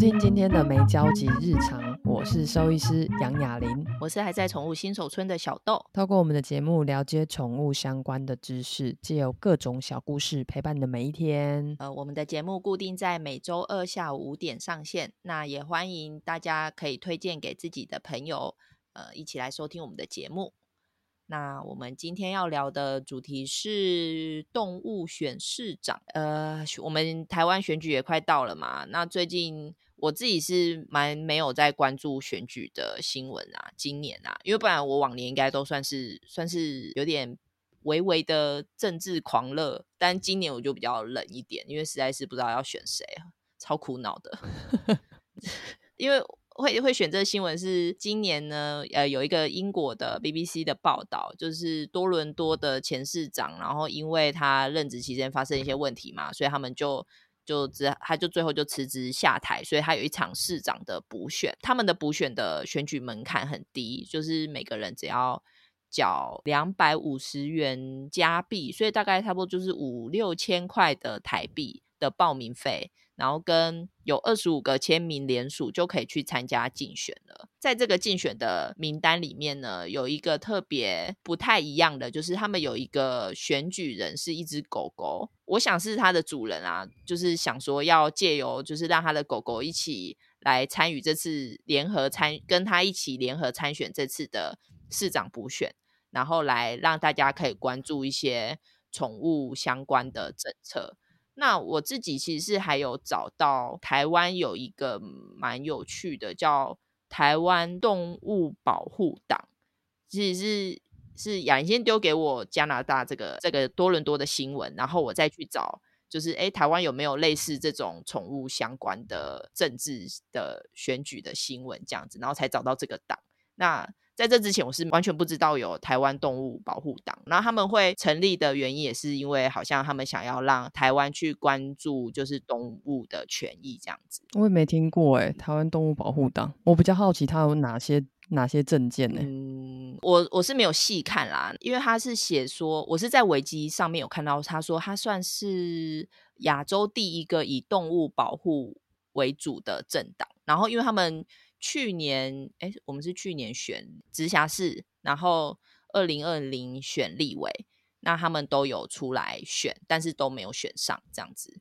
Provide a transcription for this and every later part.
听今天的没交集日常，我是兽医师杨雅琳，我是还在宠物新手村的小豆。透过我们的节目了解宠物相关的知识，借由各种小故事陪伴你的每一天。呃，我们的节目固定在每周二下午五点上线，那也欢迎大家可以推荐给自己的朋友，呃，一起来收听我们的节目。那我们今天要聊的主题是动物选市长。呃，我们台湾选举也快到了嘛。那最近我自己是蛮没有在关注选举的新闻啊，今年啊，因为不然我往年应该都算是算是有点微微的政治狂热，但今年我就比较冷一点，因为实在是不知道要选谁，超苦恼的，因为。会会选这个新闻是今年呢，呃，有一个英国的 BBC 的报道，就是多伦多的前市长，然后因为他任职期间发生一些问题嘛，所以他们就就只他就最后就辞职下台，所以他有一场市长的补选，他们的补选的选举门槛很低，就是每个人只要缴两百五十元加币，所以大概差不多就是五六千块的台币的报名费。然后跟有二十五个签名联署就可以去参加竞选了。在这个竞选的名单里面呢，有一个特别不太一样的，就是他们有一个选举人是一只狗狗。我想是它的主人啊，就是想说要借由就是让他的狗狗一起来参与这次联合参，跟他一起联合参选这次的市长补选，然后来让大家可以关注一些宠物相关的政策。那我自己其实是还有找到台湾有一个蛮有趣的，叫台湾动物保护党，其实是是雅先丢给我加拿大这个这个多伦多的新闻，然后我再去找，就是诶台湾有没有类似这种宠物相关的政治的选举的新闻这样子，然后才找到这个党。那在这之前，我是完全不知道有台湾动物保护党。然后他们会成立的原因，也是因为好像他们想要让台湾去关注就是动物的权益这样子。我也没听过哎，台湾动物保护党。我比较好奇他有哪些哪些政见呢？嗯，我我是没有细看啦，因为他是写说，我是在维基上面有看到，他说他算是亚洲第一个以动物保护为主的政党。然后因为他们。去年，哎，我们是去年选直辖市，然后二零二零选立委，那他们都有出来选，但是都没有选上这样子。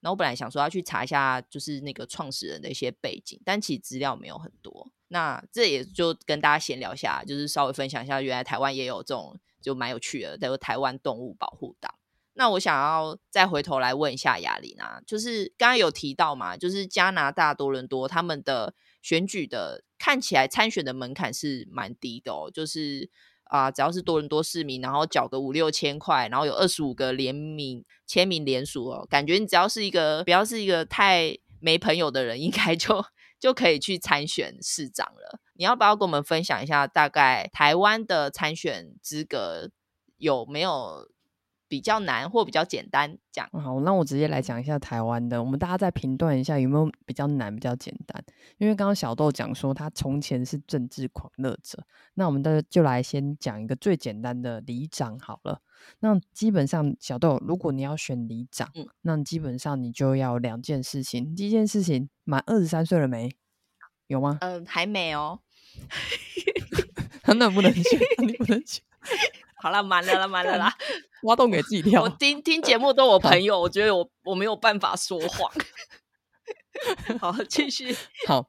那我本来想说要去查一下，就是那个创始人的一些背景，但其实资料没有很多。那这也就跟大家闲聊一下，就是稍微分享一下，原来台湾也有这种就蛮有趣的，叫做台湾动物保护党。那我想要再回头来问一下雅琳啊，就是刚刚有提到嘛，就是加拿大多伦多他们的。选举的看起来参选的门槛是蛮低的哦，就是啊、只要是多伦多市民，然后缴个五六千块，然后有二十五个联名签名联署哦，感觉你只要是一个不要是一个太没朋友的人，应该就就可以去参选市长了。你要不要跟我们分享一下，大概台湾的参选资格有没有？比较难或比较简单，这样。好，那我直接来讲一下台湾的，我们大家再评断一下有没有比较难、比较简单。因为刚刚小豆讲说他从前是政治狂热者，那我们的就来先讲一个最简单的里长好了。那基本上小豆，如果你要选里长，嗯，那基本上你就要两件事情。第一件事情，满二十三岁了没？有吗？嗯、呃，还没哦。那不能选，你不能选。好了，满了啦，满了啦，挖洞给自己跳。我听 听节目都有朋友，我觉得我我没有办法说谎。好，继续。好，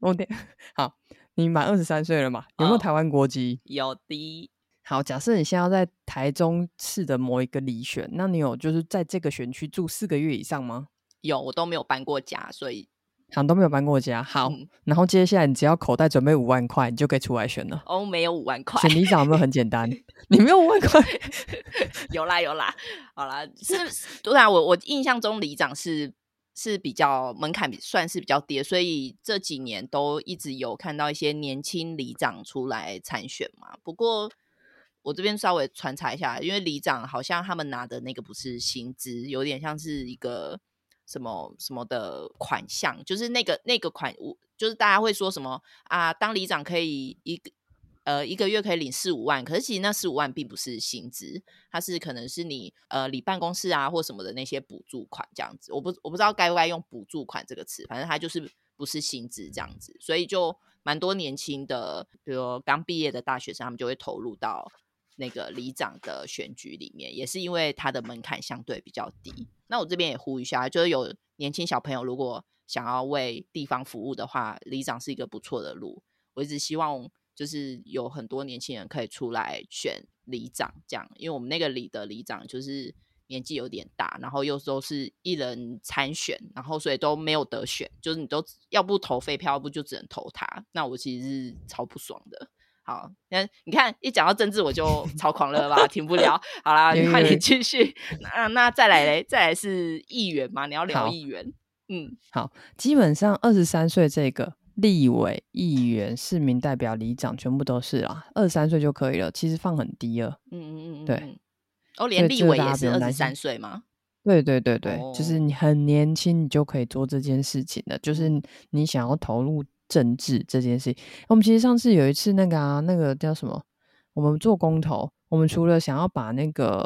我点好。你满二十三岁了嘛？有没有台湾国籍？哦，有的。好，假设你现在要在台中市的某一个里选，那你有就是在这个选区住四个月以上吗？有，我都没有搬过家，所以。好，都没有搬过家。好，嗯，然后接下来你只要口袋准备五万块，你就可以出来选了。哦，没有五万块。选里长有没有很简单？你没有五万块？有啦有啦，好啦，是，对啊，我我印象中里长是是比较门槛算是比较低，所以这几年都一直有看到一些年轻里长出来参选嘛。不过我这边稍微传查一下，因为里长好像他们拿的那个不是薪资，有点像是一个。什么什么的款项，就是那个那个款，就是大家会说什么啊？当里长可以一个呃一个月可以领四五万，可是其实那四五万并不是薪资，它是可能是你呃里办公室啊或什么的那些补助款这样子。我不我不知道该不该用补助款这个词，反正它就是不是薪资这样子，所以就蛮多年轻的，比如刚毕业的大学生，他们就会投入到那个里长的选举里面，也是因为他的门槛相对比较低。那我这边也呼吁一下，就是有年轻小朋友如果想要为地方服务的话，里长是一个不错的路。我一直希望就是有很多年轻人可以出来选里长，这样，因为我们那个里的里长就是。年纪有点大，然后又都是一人参选，然后所以都没有得选，就是你都要不投废票，不就只能投他。那我其实是超不爽的。好，那你看一讲到政治我就 超狂热吧，停不了。好啦，你快点继续。那那再来嘞，再来是议员嘛？你要聊议员？嗯，好，基本上二十三岁这个立委、议员、市民代表、里长全部都是啦，二十三岁就可以了。其实放很低了。嗯嗯嗯，对。哦，连立委也是二十三岁吗？对对对对，哦、就是你很年轻，你就可以做这件事情的。就是你想要投入政治这件事情，我们其实上次有一次那个啊，那个叫什么？我们做公投，我们除了想要把那个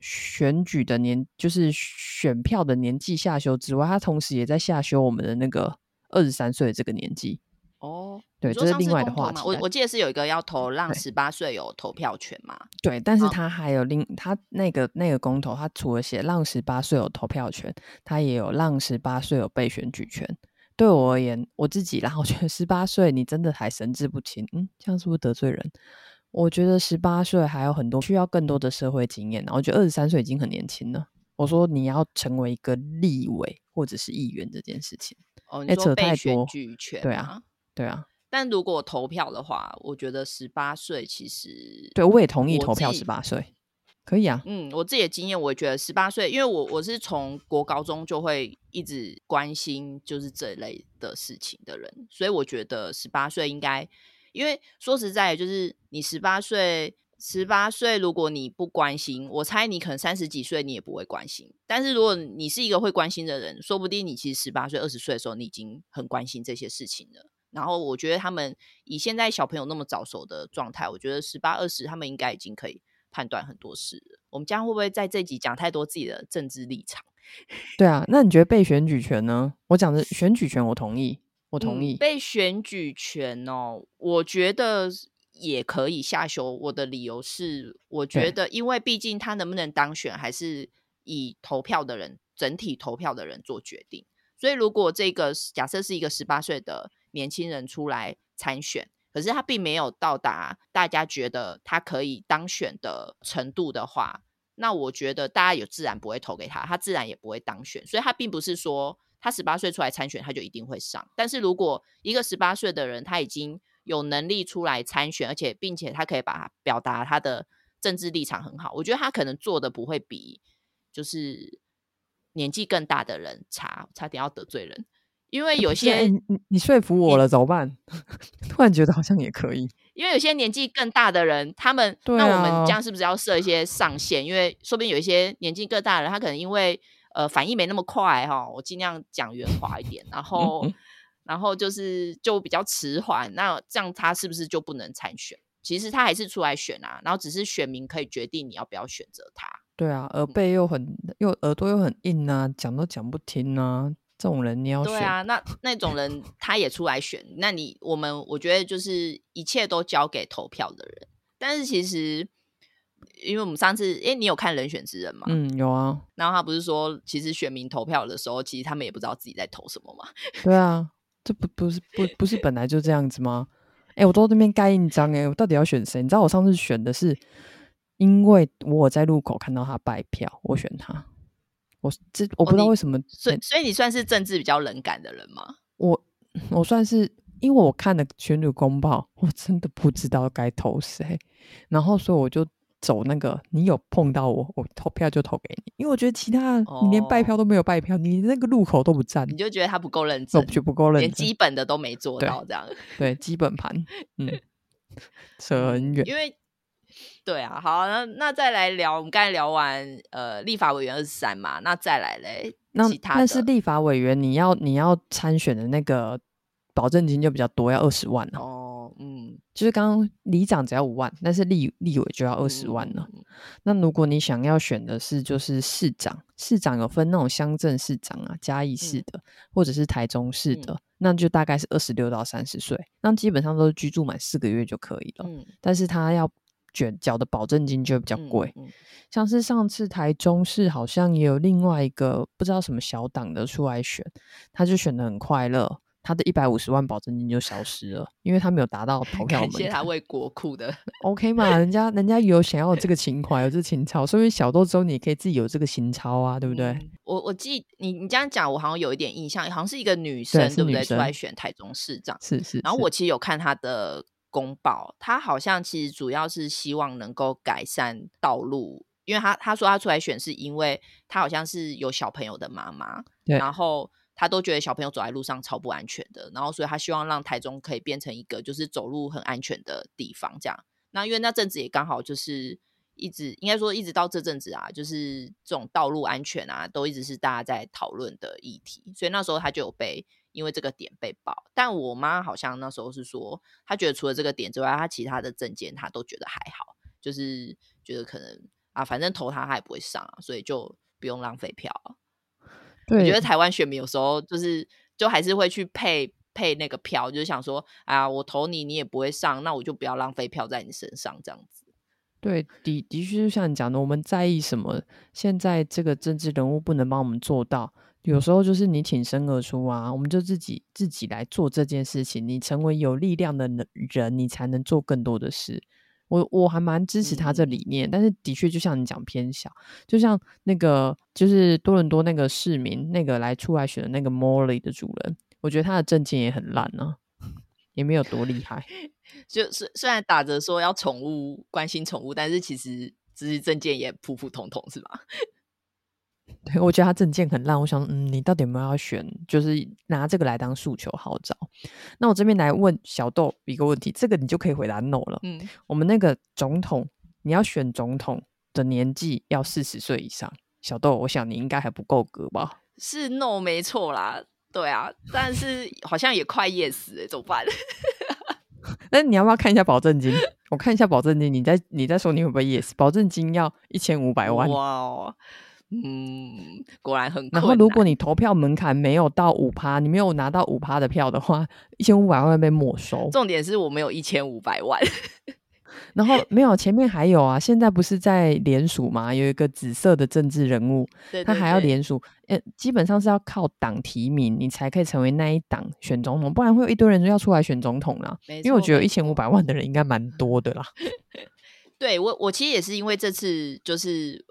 选举的年，就是选票的年纪下修之外，他同时也在下修我们的那个二十三岁的这个年纪。哦。对，这是另外的话题。我我记得是有一个要投让十八岁有投票权嘛？对，但是他还有另他那个那个公投，他除了写让十八岁有投票权，他也有让十八岁有被选举权。对我而言，我自己啦，我觉得十八岁你真的还神志不清，嗯，这样是不是得罪人？我觉得十八岁还有很多需要更多的社会经验。我觉得二十三岁已经很年轻了。我说你要成为一个立委或者是议员这件事情，哦，你说被选举权？对啊，对啊。但如果投票的话，我觉得十八岁其实对，我也同意投票十八岁，可以啊。嗯，我自己的经验，我也觉得十八岁，因为我我是从国高中就会一直关心就是这类的事情的人，所以我觉得十八岁应该，因为说实在，就是你十八岁，十八岁如果你不关心，我猜你可能三十几岁你也不会关心。但是如果你是一个会关心的人，说不定你其实十八岁、二十岁的时候，你已经很关心这些事情了。然后我觉得他们以现在小朋友那么早熟的状态，我觉得十八二十他们应该已经可以判断很多事了。我们将会不会在这集讲太多自己的政治立场？对啊，那你觉得被选举权呢？我讲的选举权，我同意，我同意。嗯，被选举权哦，我觉得也可以下修。我的理由是，我觉得因为毕竟他能不能当选，还是以投票的人整体投票的人做决定。所以如果这个假设是一个十八岁的。年轻人出来参选，可是他并没有到达大家觉得他可以当选的程度的话，那我觉得大家也自然不会投给他，他自然也不会当选。所以，他并不是说他十八岁出来参选，他就一定会上。但是如果一个十八岁的人他已经有能力出来参选，而且并且他可以把表达他的政治立场很好，我觉得他可能做的不会比就是年纪更大的人差。差点要得罪人。因为有些、欸、你你说服我了，怎么办？突然觉得好像也可以。因为有些年纪更大的人，他们、啊、那我们这样是不是要设一些上限？因为说不定有一些年纪更大的人，他可能因为呃反应没那么快哈，我尽量讲圆滑一点，然后 然后就是就比较迟缓，那这样他是不是就不能参选？其实他还是出来选啊，然后只是选民可以决定你要不要选择他。对啊，耳背又很、嗯、又耳朵又很硬啊，讲都讲不听啊。这种人你要选？对啊，那那种人他也出来选，那你我们我觉得就是一切都交给投票的人。但是其实，因为我们上次，哎，你有看《人选之人》吗？嗯，有啊。然后他不是说，其实选民投票的时候，其实他们也不知道自己在投什么吗？对啊，这不不是不不是本来就这样子吗？哎，我都那边盖印章，哎，我到底要选谁？你知道我上次选的是，因为我在路口看到他拜票，我选他。我这我不知道为什么，哦、所以所以你算是政治比较冷感的人吗？我我算是，因为我看了选举公报，我真的不知道该投谁，然后所以我就走那个，你有碰到我，我投票就投给你，因为我觉得其他你连拜票都没有拜票，哦、你那个路口都不站，你就觉得他不够认真，我觉得不够认真，连基本的都没做到，这样对，对基本盘，嗯，扯很远，因为。对啊，好，那那再来聊，我们刚才聊完呃，立法委员二十三嘛，那再来嘞，那其他但是立法委员你要你要参选的那个保证金就比较多，要二十万哦，嗯，就是刚刚里长只要五万，但是立立委就要二十万了。嗯、那如果你想要选的是就是市长，市长有分那种乡镇市长啊，嘉义市的、嗯、或者是台中市的。嗯那就大概是二十六到三十岁，那基本上都是居住满四个月就可以了。嗯，但是他要卷缴的保证金就会比较贵。嗯，嗯，像是上次台中市好像也有另外一个不知道什么小党的出来选，他就选的很快乐。他的一百五十万保证金就消失了，因为他没有达到投 票门槛。感谢他为国库的，OK 嘛？人家人家有想要有这个情怀，有这个情操，所以小豆之后你可以自己有这个情操啊，对不对？嗯、我我记你你这样讲，我好像有一点印象，好像是一个女生，对，对不对？出来选台中市长，是是，是。然后我其实有看他的公报，他好像其实主要是希望能够改善道路，因为他他说他出来选是因为他好像是有小朋友的妈妈，然后。他都觉得小朋友走在路上超不安全的，然后所以他希望让台中可以变成一个就是走路很安全的地方。这样，那因为那阵子也刚好就是一直应该说一直到这阵子啊，就是这种道路安全啊，都一直是大家在讨论的议题。所以那时候他就有被因为这个点被爆。但我妈好像那时候是说，她觉得除了这个点之外，她其他的政见她都觉得还好，就是觉得可能啊，反正投她她也不会上啊，所以就不用浪费票。我觉得台湾选民有时候就是，就还是会去配配那个票，就是想说，啊，我投你，你也不会上，那我就不要浪费票在你身上，这样子。对，的的确就像你讲的，我们在意什么？现在这个政治人物不能帮我们做到，有时候就是你挺身而出啊，我们就自己自己来做这件事情。你成为有力量的人，你才能做更多的事。我我还蛮支持他这理念，嗯、但是的确就像你讲偏小，就像那个就是多伦多那个市民那个来出来选的那个 Morley 的主人，我觉得他的证件也很烂呢、啊，也没有多厉害。就是虽然打着说要宠物关心宠物，但是其实只是证件也普普通通，是吧？对，我觉得他证件很烂。我想，嗯，你到底有没有要选？就是拿这个来当诉求号召？那我这边来问小豆一个问题，这个你就可以回答 no 了。嗯，我们那个总统，你要选总统的年纪要四十岁以上。小豆，我想你应该还不够格吧？是 no 没错啦，对啊，但是 好像也快 yes 哎，怎么办？那你要不要看一下保证金？我看一下保证金，你再你再说你会不会 yes？保证金要一千五百万。哇哦。嗯，果然很。然后，如果你投票门槛没有到五趴，你没有拿到五趴的票的话，一千五百万会被没收。重点是我没有一千五百万。然后没有，前面还有啊，现在不是在联署吗？有一个紫色的政治人物，对对对，他还要联署。呃，基本上是要靠党提名，你才可以成为那一党选总统，不然会有一堆人要出来选总统啦。因为我觉得一千五百万的人应该蛮多的啦。对我，我其实也是因为这次就是。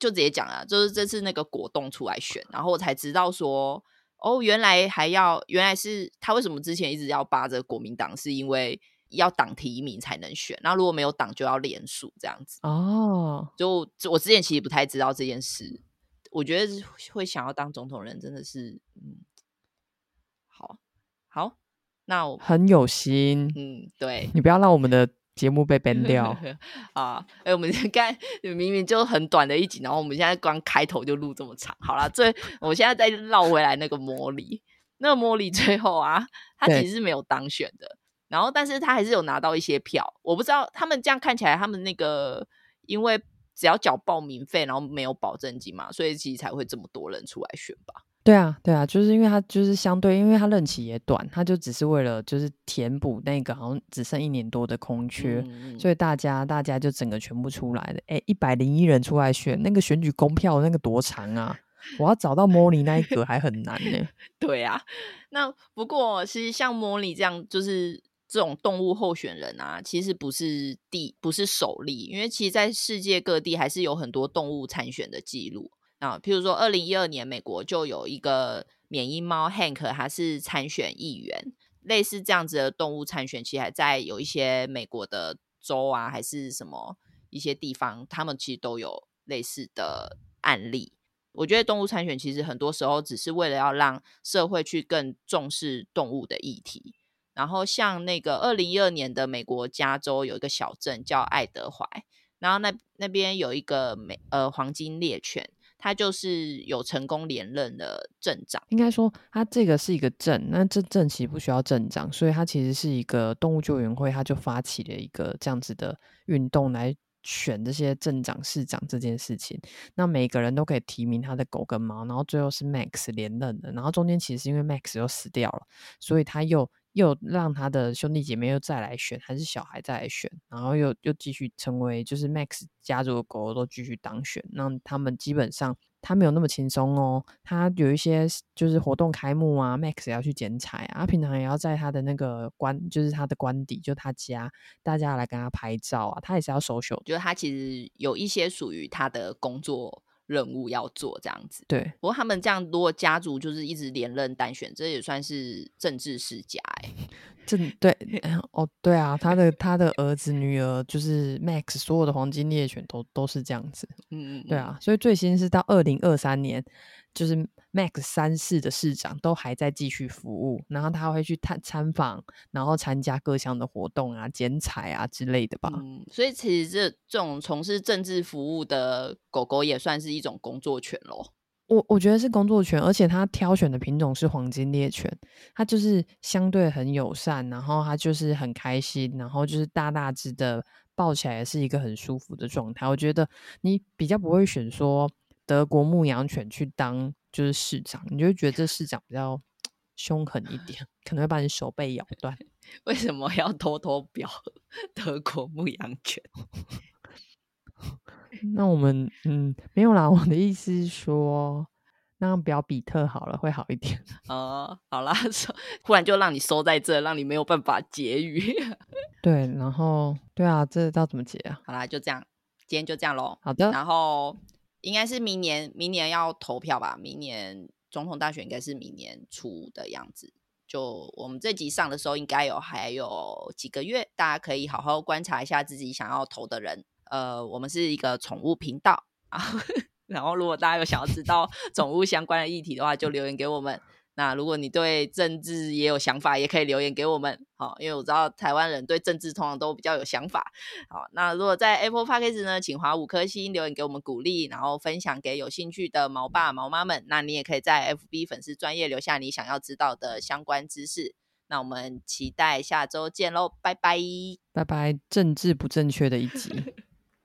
就直接讲了，就是这次那个果冻出来选，然后我才知道说，哦，原来还要，原来是他为什么之前一直要扒着国民党，是因为要党提名才能选，那如果没有党就要连署这样子。哦，就我之前其实不太知道这件事，我觉得会想要当总统人真的是，嗯，好，好，那我很有心，嗯，对，你不要让我们的。节目被 ban 掉 啊！哎、欸，我们刚明明就很短的一集，然后我们现在光开头就录这么长。好了，最我现在再绕回来那个莫里，那个莫里最后啊，他其实是没有当选的，然后但是他还是有拿到一些票。我不知道他们这样看起来，他们那个因为只要缴报名费，然后没有保证金嘛，所以其实才会这么多人出来选吧。对啊，对啊，就是因为他就是相对，因为他任期也短，他就只是为了就是填补那个好像只剩一年多的空缺，嗯、所以大家大家就整个全部出来了。哎，一百零一人出来选，那个选举公票那个多长啊？我要找到莫里那一格还很难呢。对啊，那不过其实像莫里这样，就是这种动物候选人啊，其实不是第不是首例，因为其实在世界各地还是有很多动物参选的记录。啊，譬如说，二零一二年美国就有一个缅因猫 Hank，它是参选议员，类似这样子的动物参选，其实还在有一些美国的州啊，还是什么一些地方，他们其实都有类似的案例。我觉得动物参选其实很多时候只是为了要让社会去更重视动物的议题。然后像那个二零一二年的美国加州有一个小镇叫爱德怀，然后那那边有一个美呃黄金猎犬。他就是有成功连任的镇长，应该说他这个是一个镇，那这镇其实不需要镇长，所以他其实是一个动物救援会，他就发起了一个这样子的运动来选这些镇长、市长这件事情。那每个人都可以提名他的狗跟猫，然后最后是 Max 连任的。然后中间其实是因为 Max 又死掉了，所以他又又让他的兄弟姐妹又再来选，还是小孩再来选，然后又又继续成为就是 Max 家族的狗狗都继续当选，让他们基本上。他没有那么轻松哦，他有一些就是活动开幕啊，Max 要去剪彩啊，平常也要在他的那个官，就是他的官邸，就他家，大家来跟他拍照啊，他也是要 social，就是他其实有一些属于他的工作任务要做这样子。对，不过他们这样如果家族就是一直连任单选，这也算是政治世家哎。正对，哦，对啊，他的他的儿子女儿就是 Max 所有的黄金猎犬都都是这样子，嗯嗯，对啊，所以最新是到二零二三年，就是 Max 三世的市长都还在继续服务，然后他会去探参访，然后参加各项的活动啊、剪彩啊之类的吧。嗯，所以其实这这种从事政治服务的狗狗也算是一种工作犬咯。我我觉得是工作犬，而且它挑选的品种是黄金猎犬，它就是相对很友善，然后它就是很开心，然后就是大大只的，抱起来也是一个很舒服的状态。我觉得你比较不会选说德国牧羊犬去当就是市长，你就会觉得这市长比较凶狠一点，可能会把你手背咬断。为什么要偷偷表 德国牧羊犬？那我们嗯没有啦，我的意思是说，那样表比特好了会好一点。哦，好啦，忽然就让你收在这，让你没有办法结语。对，然后对啊，这要怎么结啊？好啦，就这样，今天就这样喽。好的。然后应该是明年，明年要投票吧？明年总统大选应该是明年初的样子。就我们这集上的时候，应该有还有几个月，大家可以好好观察一下自己想要投的人。呃，我们是一个宠物频道啊，然后如果大家有想要知道宠物相关的议题的话，就留言给我们。那如果你对政治也有想法，也可以留言给我们。好，因为我知道台湾人对政治通常都比较有想法。好，那如果在 Apple Podcast 呢，请划五颗星留言给我们鼓励，然后分享给有兴趣的毛爸毛妈们。那你也可以在 FB 粉丝专业留下你想要知道的相关知识。那我们期待下周见喽，拜拜，拜拜，政治不正确的一集。